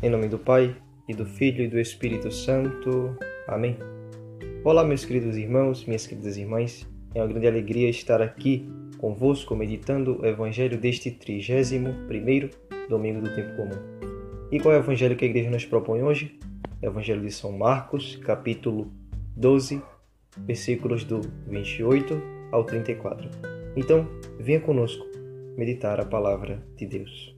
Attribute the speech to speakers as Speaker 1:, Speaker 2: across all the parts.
Speaker 1: Em nome do Pai, e do Filho e do Espírito Santo. Amém. Olá, meus queridos irmãos, minhas queridas irmãs. É uma grande alegria estar aqui convosco meditando o Evangelho deste 31 domingo do tempo comum. E qual é o Evangelho que a igreja nos propõe hoje? Evangelho de São Marcos, capítulo 12, versículos do 28 ao 34. Então, venha conosco meditar a palavra de Deus.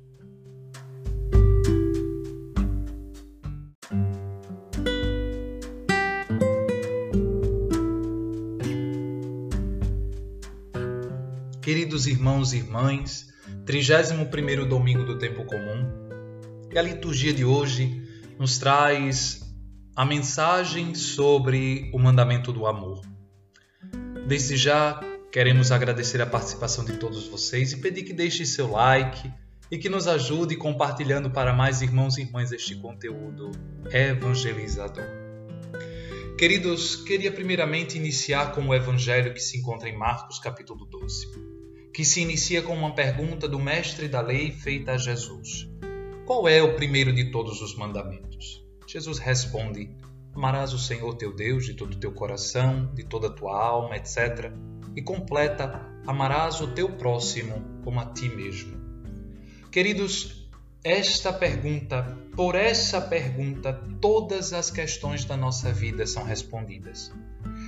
Speaker 2: Queridos irmãos e irmãs, 31º domingo do tempo comum. E a liturgia de hoje nos traz a mensagem sobre o mandamento do amor. Desde já queremos agradecer a participação de todos vocês e pedir que deixe seu like e que nos ajude compartilhando para mais irmãos e irmãs este conteúdo evangelizador. Queridos, queria primeiramente iniciar com o evangelho que se encontra em Marcos capítulo 12, que se inicia com uma pergunta do mestre da lei feita a Jesus. Qual é o primeiro de todos os mandamentos? Jesus responde: Amarás o Senhor teu Deus de todo o teu coração, de toda a tua alma, etc. E completa: Amarás o teu próximo como a ti mesmo. Queridos, esta pergunta, por essa pergunta, todas as questões da nossa vida são respondidas.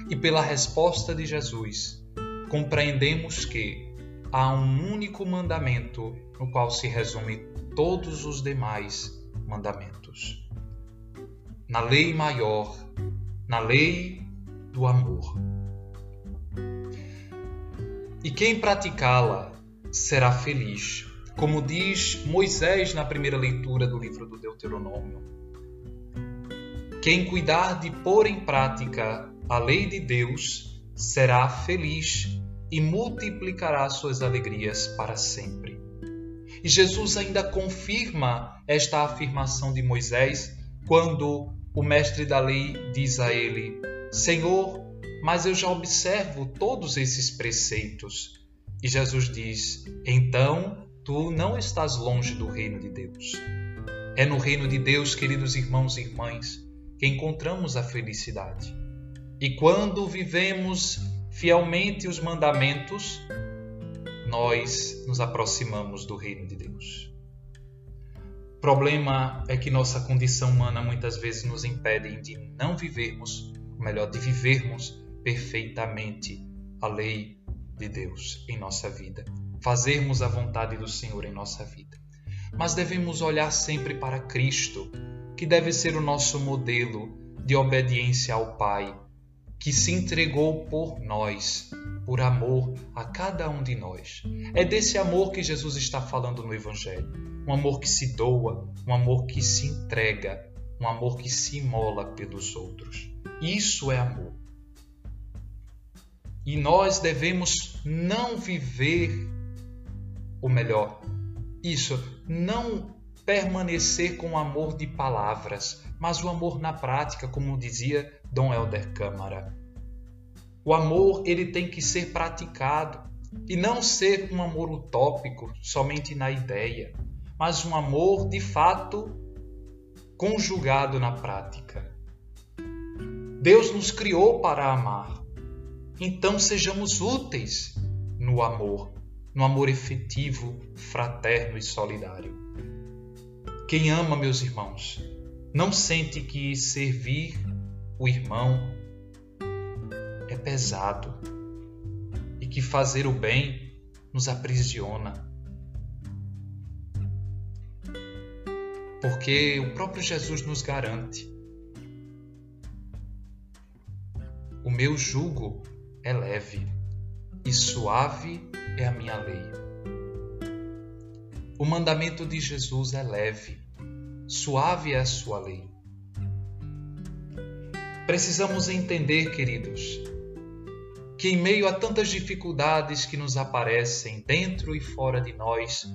Speaker 2: E pela resposta de Jesus, compreendemos que há um único mandamento no qual se resume todos os demais mandamentos na lei maior, na lei do amor. E quem praticá-la será feliz, como diz Moisés na primeira leitura do livro do Deuteronômio. Quem cuidar de pôr em prática a lei de Deus será feliz e multiplicará suas alegrias para sempre. E Jesus ainda confirma esta afirmação de Moisés quando o mestre da lei diz a ele: Senhor, mas eu já observo todos esses preceitos. E Jesus diz: Então tu não estás longe do reino de Deus. É no reino de Deus, queridos irmãos e irmãs, que encontramos a felicidade. E quando vivemos fielmente os mandamentos, nós nos aproximamos do reino de Deus problema é que nossa condição humana muitas vezes nos impede de não vivermos, ou melhor, de vivermos perfeitamente a lei de Deus em nossa vida, fazermos a vontade do Senhor em nossa vida. Mas devemos olhar sempre para Cristo, que deve ser o nosso modelo de obediência ao Pai, que se entregou por nós, por amor a cada um de nós. É desse amor que Jesus está falando no Evangelho um amor que se doa, um amor que se entrega, um amor que se imola pelos outros. Isso é amor. E nós devemos não viver, ou melhor, isso, não permanecer com o amor de palavras, mas o amor na prática, como dizia Dom Helder Câmara. O amor ele tem que ser praticado e não ser um amor utópico, somente na ideia mas um amor de fato conjugado na prática. Deus nos criou para amar, então sejamos úteis no amor, no amor efetivo, fraterno e solidário. Quem ama, meus irmãos, não sente que servir o irmão é pesado e que fazer o bem nos aprisiona porque o próprio Jesus nos garante. O meu jugo é leve e suave é a minha lei. O mandamento de Jesus é leve, suave é a sua lei. Precisamos entender, queridos, que em meio a tantas dificuldades que nos aparecem dentro e fora de nós,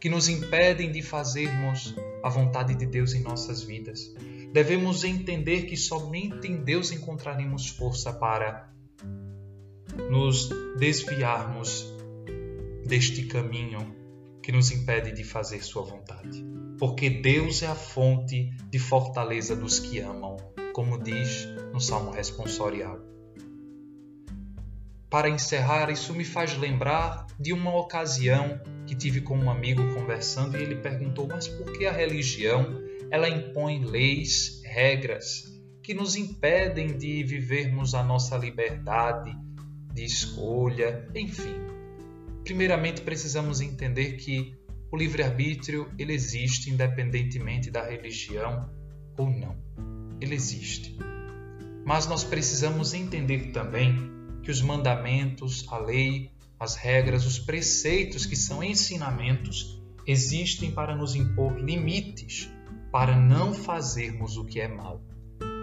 Speaker 2: que nos impedem de fazermos a vontade de Deus em nossas vidas. Devemos entender que somente em Deus encontraremos força para nos desviarmos deste caminho que nos impede de fazer Sua vontade. Porque Deus é a fonte de fortaleza dos que amam, como diz no Salmo responsorial. Para encerrar, isso me faz lembrar de uma ocasião que tive com um amigo conversando e ele perguntou: "Mas por que a religião ela impõe leis, regras que nos impedem de vivermos a nossa liberdade de escolha, enfim?" Primeiramente, precisamos entender que o livre-arbítrio ele existe independentemente da religião ou não. Ele existe. Mas nós precisamos entender também que os mandamentos, a lei, as regras, os preceitos que são ensinamentos existem para nos impor limites para não fazermos o que é mal.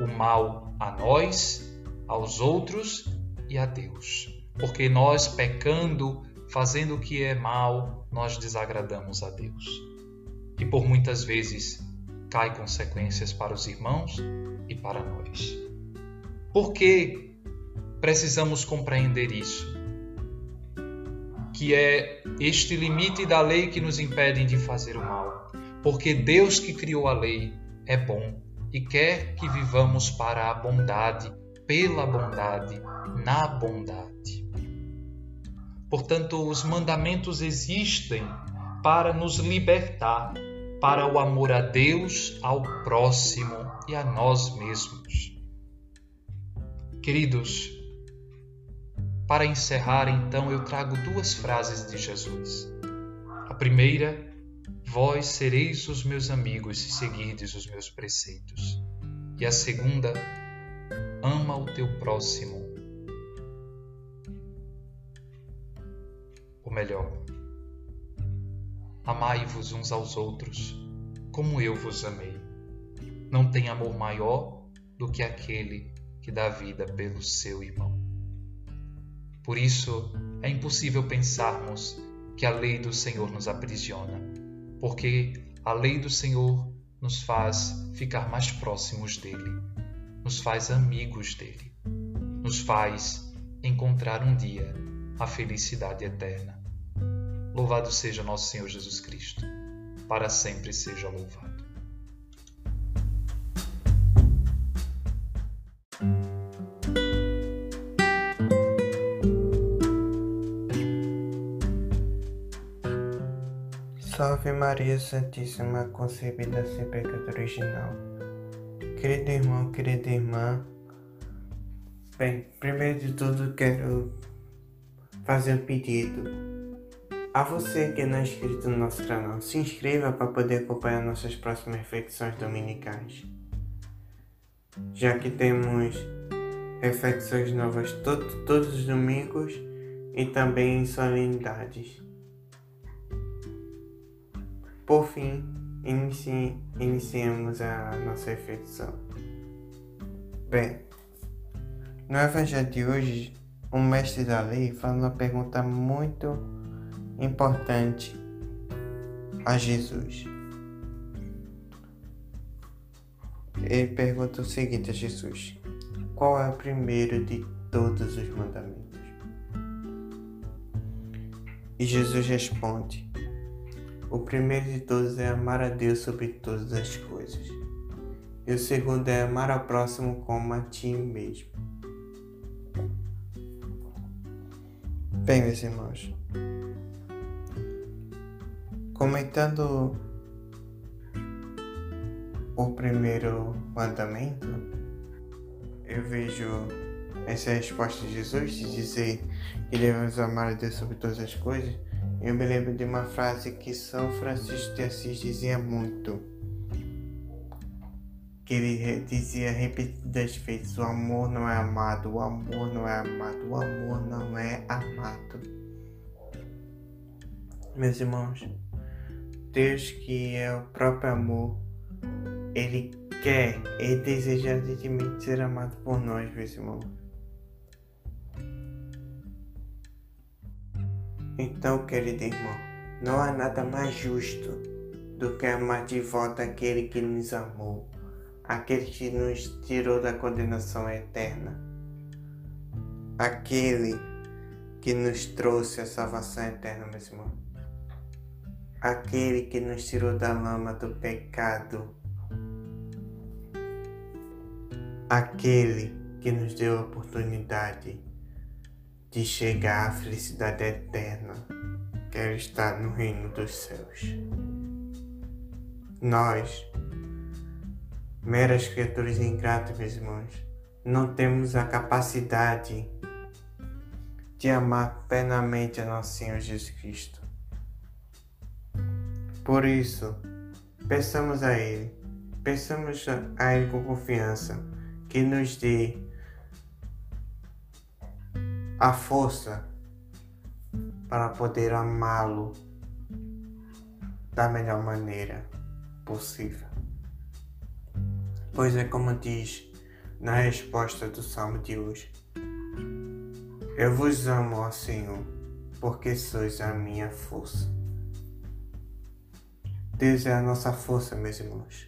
Speaker 2: O mal a nós, aos outros e a Deus. Porque nós, pecando, fazendo o que é mal, nós desagradamos a Deus. E por muitas vezes cai consequências para os irmãos e para nós. Por que precisamos compreender isso? Que é este limite da lei que nos impede de fazer o mal. Porque Deus que criou a lei é bom e quer que vivamos para a bondade, pela bondade, na bondade. Portanto, os mandamentos existem para nos libertar para o amor a Deus, ao próximo e a nós mesmos. Queridos, para encerrar, então, eu trago duas frases de Jesus. A primeira, vós sereis os meus amigos se seguirdes os meus preceitos. E a segunda, ama o teu próximo melhor. Amai-vos uns aos outros, como eu vos amei. Não tem amor maior do que aquele que dá vida pelo seu irmão. Por isso, é impossível pensarmos que a lei do Senhor nos aprisiona, porque a lei do Senhor nos faz ficar mais próximos dele, nos faz amigos dele, nos faz encontrar um dia a felicidade eterna. Louvado seja nosso Senhor Jesus Cristo, para sempre seja louvado.
Speaker 3: Salve Maria Santíssima, concebida sem pecado original. Querido irmão, querida irmã, bem, primeiro de tudo quero fazer um pedido a você que não é inscrito no nosso canal, se inscreva para poder acompanhar nossas próximas reflexões dominicais. Já que temos reflexões novas todo, todos os domingos e também em solenidades. Por fim, inicie, iniciemos a nossa reflexão. Bem, no Evangelho de hoje, o mestre da lei faz uma pergunta muito importante a Jesus. Ele pergunta o seguinte a Jesus: Qual é o primeiro de todos os mandamentos? E Jesus responde: O primeiro de todos é amar a Deus sobre todas as coisas. E o segundo é amar ao próximo como a ti mesmo. Bem, meus irmãos, Comentando o primeiro mandamento, eu vejo essa resposta de Jesus de dizer que devemos amar a Deus sobre todas as coisas. Eu me lembro de uma frase que São Francisco de Assis dizia muito. Que ele dizia repetidas vezes: o amor não é amado, o amor não é amado, o amor não é amado. Meus irmãos, Deus, que é o próprio amor, Ele quer e deseja ardentemente ser amado por nós, meus irmãos. Então, querido irmão, não há nada mais justo do que amar de volta aquele que nos amou, aquele que nos tirou da condenação eterna, aquele que nos trouxe a salvação eterna, meus irmãos. Aquele que nos tirou da lama do pecado, aquele que nos deu a oportunidade de chegar à felicidade eterna, quero estar no reino dos céus. Nós, meras criaturas ingratas, meus irmãos, não temos a capacidade de amar plenamente a nosso Senhor Jesus Cristo. Por isso, peçamos a Ele, peçamos a Ele com confiança que nos dê a força para poder amá-lo da melhor maneira possível. Pois é como diz na resposta do salmo de hoje: Eu vos amo, ó Senhor, porque sois a minha força. Deus é a nossa força, meus irmãos.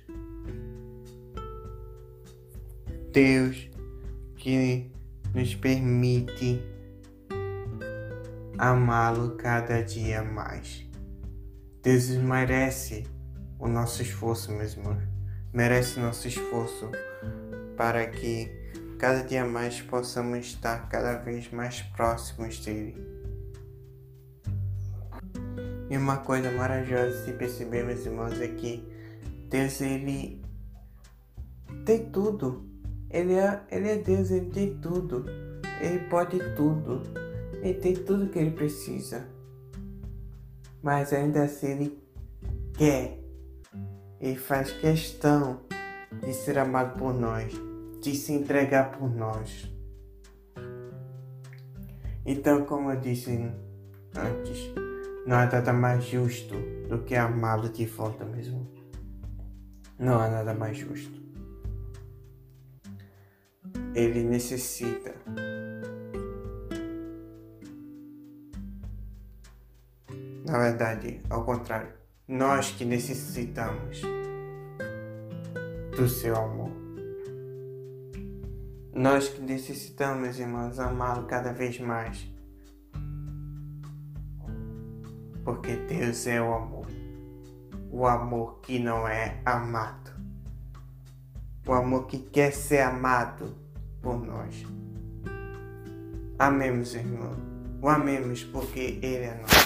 Speaker 3: Deus que nos permite amá-lo cada dia mais. Deus merece o nosso esforço, meus irmãos. Merece nosso esforço para que cada dia mais possamos estar cada vez mais próximos dele. E uma coisa maravilhosa de perceber, meus irmãos, é que Deus ele tem tudo. Ele é, ele é Deus, ele tem tudo. Ele pode tudo. Ele tem tudo que ele precisa. Mas ainda assim ele quer. Ele faz questão de ser amado por nós, de se entregar por nós. Então, como eu disse antes, não há nada mais justo do que amá-lo de volta mesmo. Não há nada mais justo. Ele necessita Na verdade, ao contrário, nós que necessitamos do seu amor. Nós que necessitamos, irmãos, amá-lo cada vez mais. Porque Deus é o amor. O amor que não é amado. O amor que quer ser amado por nós. Amemos, irmão. O amemos porque Ele é nosso.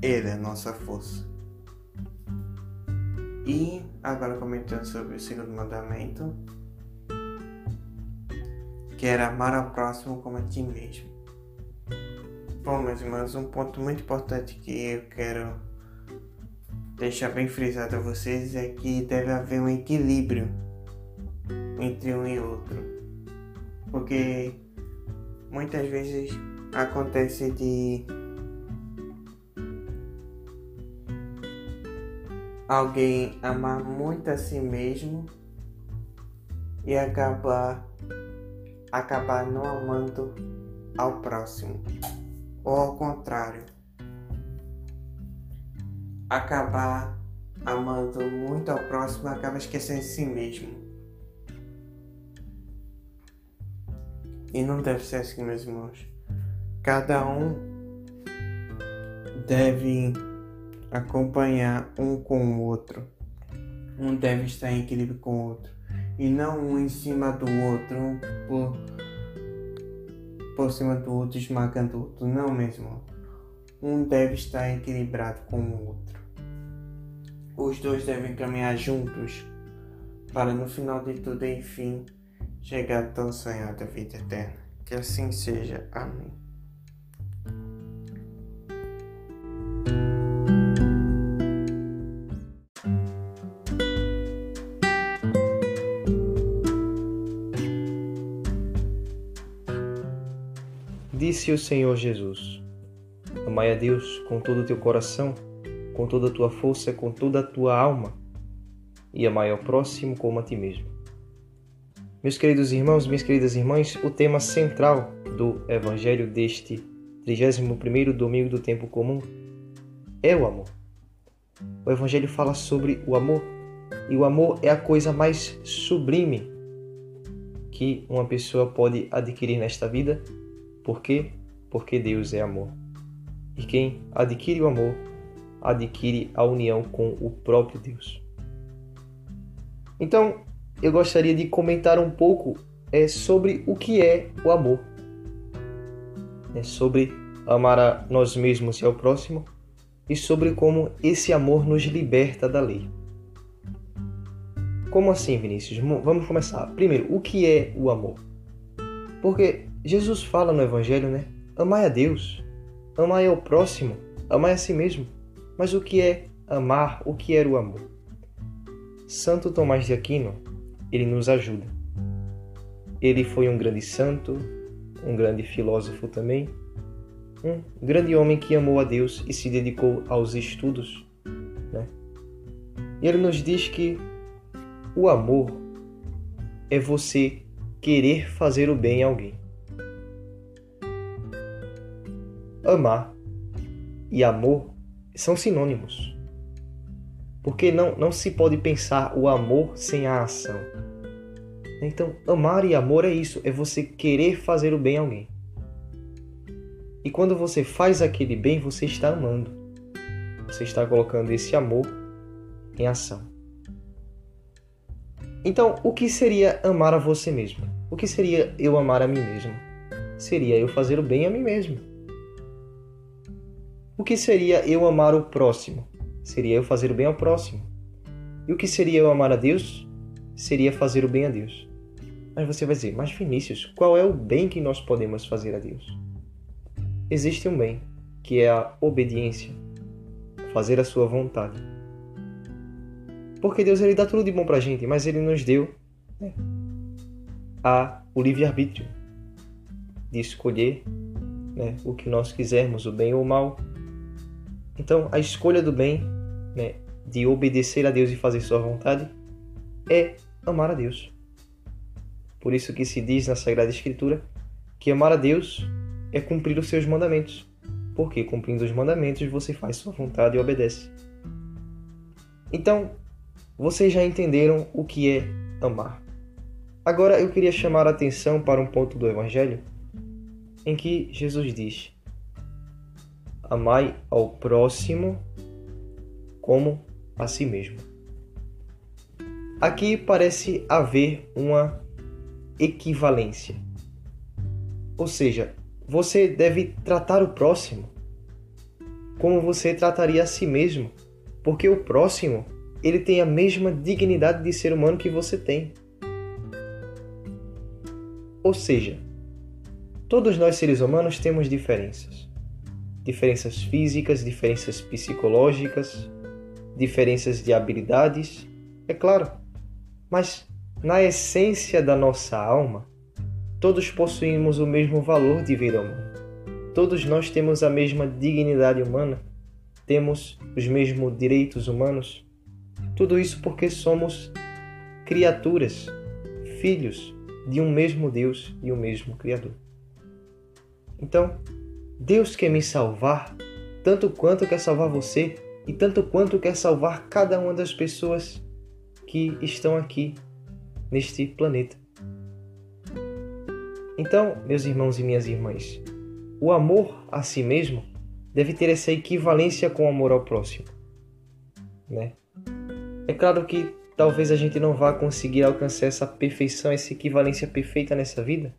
Speaker 3: Ele é nossa força. E agora comentando sobre o segundo mandamento, que era amar ao próximo como a ti mesmo. Bom, meus irmãos, um ponto muito importante que eu quero deixar bem frisado a vocês é que deve haver um equilíbrio entre um e outro. Porque muitas vezes acontece de alguém amar muito a si mesmo e acabar acabar não amando ao próximo. Ou ao contrário acabar amando muito ao próximo acaba esquecendo de si mesmo. E não deve ser assim meus irmãos. Cada um deve acompanhar um com o outro. Um deve estar em equilíbrio com o outro. E não um em cima do outro, um por, por cima do outro, esmagando o outro. Não, mesmo. Um deve estar equilibrado com o outro. Os dois devem caminhar juntos para no final de tudo, enfim, chegar à tão sonhada vida eterna. Que assim seja. Amém.
Speaker 1: Disse o Senhor Jesus: Amai a Deus com todo o teu coração, com toda a tua força, com toda a tua alma, e amai ao próximo como a ti mesmo. Meus queridos irmãos, minhas queridas irmãs, o tema central do Evangelho deste 31º domingo do tempo comum é o amor. O Evangelho fala sobre o amor, e o amor é a coisa mais sublime que uma pessoa pode adquirir nesta vida por quê? Porque Deus é amor. E quem adquire o amor, adquire a união com o próprio Deus. Então, eu gostaria de comentar um pouco é, sobre o que é o amor. É sobre amar a nós mesmos e ao próximo e sobre como esse amor nos liberta da lei. Como assim, Vinícius? Vamos começar. Primeiro, o que é o amor? Porque Jesus fala no Evangelho, né? Amai a Deus, amai ao próximo, amai a si mesmo. Mas o que é amar? O que era o amor? Santo Tomás de Aquino, ele nos ajuda. Ele foi um grande santo, um grande filósofo também, um grande homem que amou a Deus e se dedicou aos estudos. Né? E ele nos diz que o amor é você querer fazer o bem a alguém. Amar e amor são sinônimos. Porque não, não se pode pensar o amor sem a ação. Então, amar e amor é isso, é você querer fazer o bem a alguém. E quando você faz aquele bem, você está amando. Você está colocando esse amor em ação. Então, o que seria amar a você mesmo? O que seria eu amar a mim mesmo? Seria eu fazer o bem a mim mesmo. O que seria eu amar o próximo? Seria eu fazer o bem ao próximo. E o que seria eu amar a Deus? Seria fazer o bem a Deus. Mas você vai dizer, mas Vinícius, qual é o bem que nós podemos fazer a Deus? existe um bem, que é a obediência, fazer a sua vontade. Porque Deus ele dá tudo de bom pra gente, mas ele nos deu né, a, o livre-arbítrio de escolher né, o que nós quisermos, o bem ou o mal. Então, a escolha do bem, né, de obedecer a Deus e fazer sua vontade, é amar a Deus. Por isso que se diz na Sagrada Escritura que amar a Deus é cumprir os seus mandamentos, porque cumprindo os mandamentos você faz sua vontade e obedece. Então, vocês já entenderam o que é amar. Agora eu queria chamar a atenção para um ponto do Evangelho em que Jesus diz: Amai ao próximo como a si mesmo. Aqui parece haver uma equivalência. Ou seja, você deve tratar o próximo como você trataria a si mesmo, porque o próximo, ele tem a mesma dignidade de ser humano que você tem. Ou seja, todos nós seres humanos temos diferenças. Diferenças físicas, diferenças psicológicas, diferenças de habilidades, é claro. Mas na essência da nossa alma, Todos possuímos o mesmo valor de vida humana. Todos nós temos a mesma dignidade humana. Temos os mesmos direitos humanos. Tudo isso porque somos criaturas, filhos de um mesmo Deus e um mesmo Criador. Então, Deus quer me salvar tanto quanto quer salvar você e tanto quanto quer salvar cada uma das pessoas que estão aqui neste planeta. Então, meus irmãos e minhas irmãs, o amor a si mesmo deve ter essa equivalência com o amor ao próximo. Né? É claro que talvez a gente não vá conseguir alcançar essa perfeição, essa equivalência perfeita nessa vida,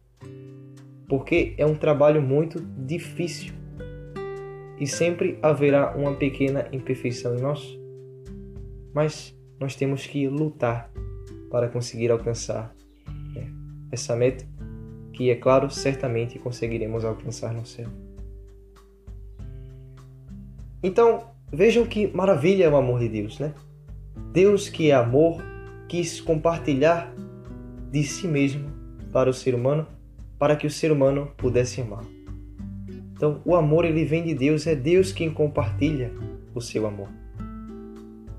Speaker 1: porque é um trabalho muito difícil e sempre haverá uma pequena imperfeição em nós. Mas nós temos que lutar para conseguir alcançar né, essa meta que, é claro, certamente conseguiremos alcançar no céu. Então, vejam que maravilha é o amor de Deus, né? Deus, que é amor, quis compartilhar de si mesmo para o ser humano, para que o ser humano pudesse amar. Então, o amor ele vem de Deus, é Deus quem compartilha o seu amor.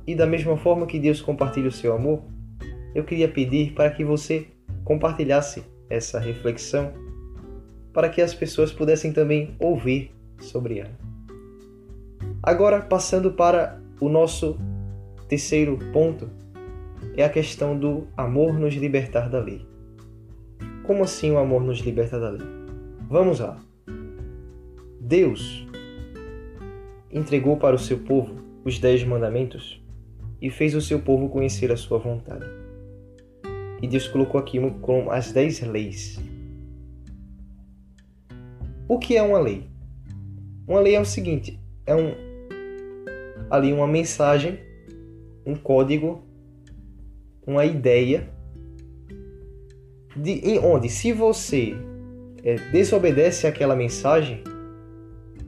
Speaker 1: E da mesma forma que Deus compartilha o seu amor, eu queria pedir para que você compartilhasse essa reflexão para que as pessoas pudessem também ouvir sobre ela. Agora, passando para o nosso terceiro ponto, é a questão do amor nos libertar da lei. Como assim o amor nos liberta da lei? Vamos lá. Deus, entregou para o seu povo os dez mandamentos e fez o seu povo conhecer a sua vontade. E Deus colocou aquilo como as dez leis. O que é uma lei? Uma lei é o seguinte: é um ali uma mensagem, um código, uma ideia de em onde se você é, desobedece àquela mensagem,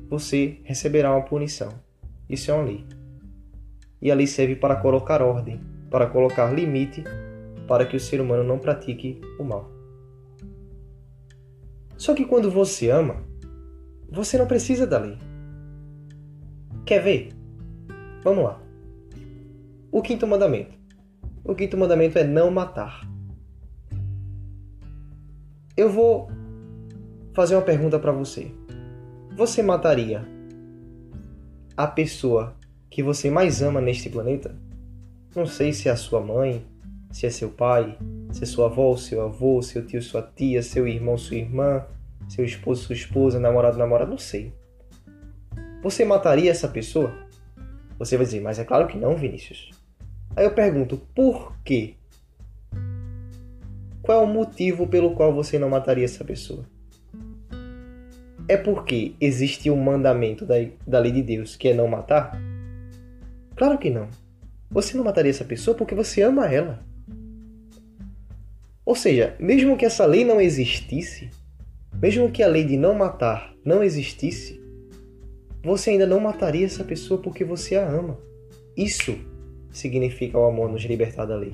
Speaker 1: você receberá uma punição. Isso é uma lei. E a lei serve para colocar ordem, para colocar limite, para que o ser humano não pratique o mal. Só que quando você ama, você não precisa da lei. Quer ver? Vamos lá. O quinto mandamento. O quinto mandamento é não matar. Eu vou fazer uma pergunta para você. Você mataria a pessoa que você mais ama neste planeta? Não sei se é a sua mãe, se é seu pai, se é sua avó, seu avô, seu tio, sua tia, seu irmão, sua irmã, seu esposo, sua esposa, namorado, namorada, não sei. Você mataria essa pessoa? Você vai dizer, mas é claro que não, Vinícius. Aí eu pergunto, por quê? Qual é o motivo pelo qual você não mataria essa pessoa? É porque existe um mandamento da, da lei de Deus que é não matar? Claro que não. Você não mataria essa pessoa porque você ama ela. Ou seja, mesmo que essa lei não existisse, mesmo que a lei de não matar não existisse, você ainda não mataria essa pessoa porque você a ama. Isso significa o amor nos libertar da lei.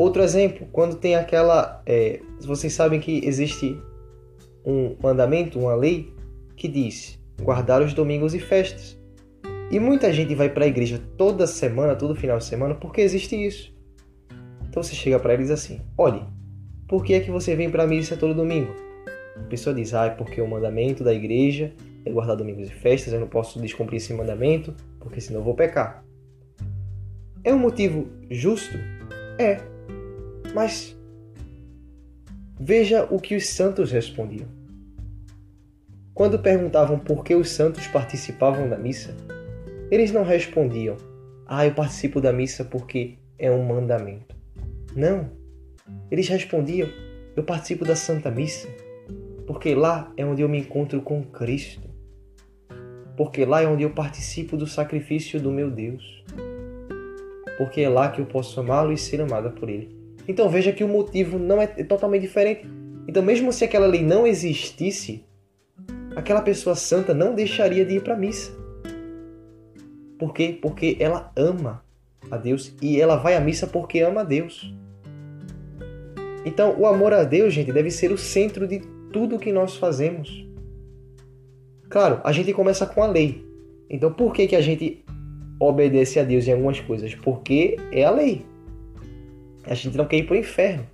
Speaker 1: Outro exemplo, quando tem aquela. É, vocês sabem que existe um mandamento, uma lei, que diz guardar os domingos e festas. E muita gente vai para a igreja toda semana, todo final de semana, porque existe isso. Então você chega para eles assim: olhe, por que é que você vem para a missa todo domingo? A pessoa diz: ah, é porque o mandamento da igreja é guardar domingos e festas, eu não posso descumprir esse mandamento, porque senão eu vou pecar. É um motivo justo? É. Mas veja o que os santos respondiam. Quando perguntavam por que os santos participavam da missa, eles não respondiam: Ah, eu participo da missa porque é um mandamento. Não. Eles respondiam: Eu participo da Santa Missa porque lá é onde eu me encontro com Cristo. Porque lá é onde eu participo do sacrifício do meu Deus. Porque é lá que eu posso amá-lo e ser amada por Ele. Então veja que o motivo não é totalmente diferente. Então, mesmo se aquela lei não existisse, aquela pessoa santa não deixaria de ir para a missa. Por quê? Porque ela ama a Deus e ela vai à missa porque ama a Deus. Então, o amor a Deus, gente, deve ser o centro de tudo que nós fazemos. Claro, a gente começa com a lei. Então, por que, que a gente obedece a Deus em algumas coisas? Porque é a lei. A gente não quer ir para o inferno.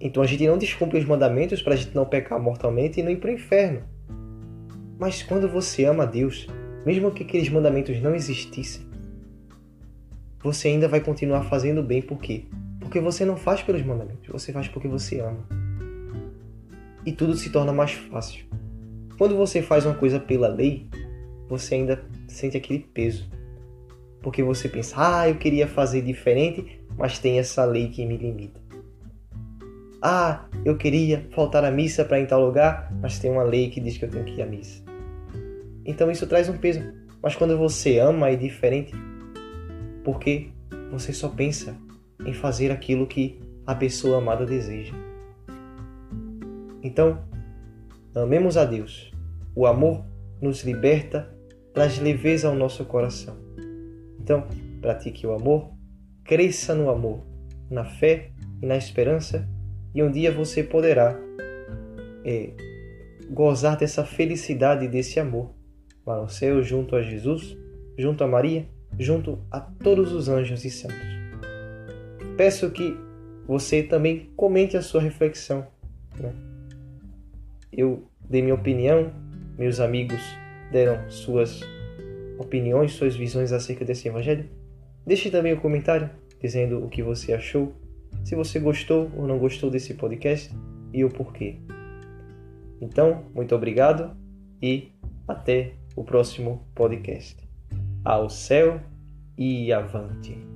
Speaker 1: Então, a gente não descumpre os mandamentos para a gente não pecar mortalmente e não ir para o inferno. Mas quando você ama a Deus, mesmo que aqueles mandamentos não existissem, você ainda vai continuar fazendo bem. Por quê? Porque você não faz pelos mandamentos, você faz porque você ama. E tudo se torna mais fácil. Quando você faz uma coisa pela lei, você ainda sente aquele peso. Porque você pensa, ah, eu queria fazer diferente, mas tem essa lei que me limita. Ah, eu queria faltar à missa para ir em tal lugar, mas tem uma lei que diz que eu tenho que ir à missa. Então isso traz um peso. Mas quando você ama é diferente, porque você só pensa em fazer aquilo que a pessoa amada deseja. Então, amemos a Deus. O amor nos liberta, traz leveza ao nosso coração. Então, pratique o amor, cresça no amor, na fé e na esperança, e um dia você poderá é, gozar dessa felicidade, desse amor lá no céu, junto a Jesus, junto a Maria, junto a todos os anjos e santos peço que você também comente a sua reflexão. Né? Eu dei minha opinião, meus amigos deram suas opiniões, suas visões acerca desse evangelho. Deixe também o um comentário dizendo o que você achou, se você gostou ou não gostou desse podcast e o porquê. Então, muito obrigado e Até o próximo podcast. Ao céu e avante.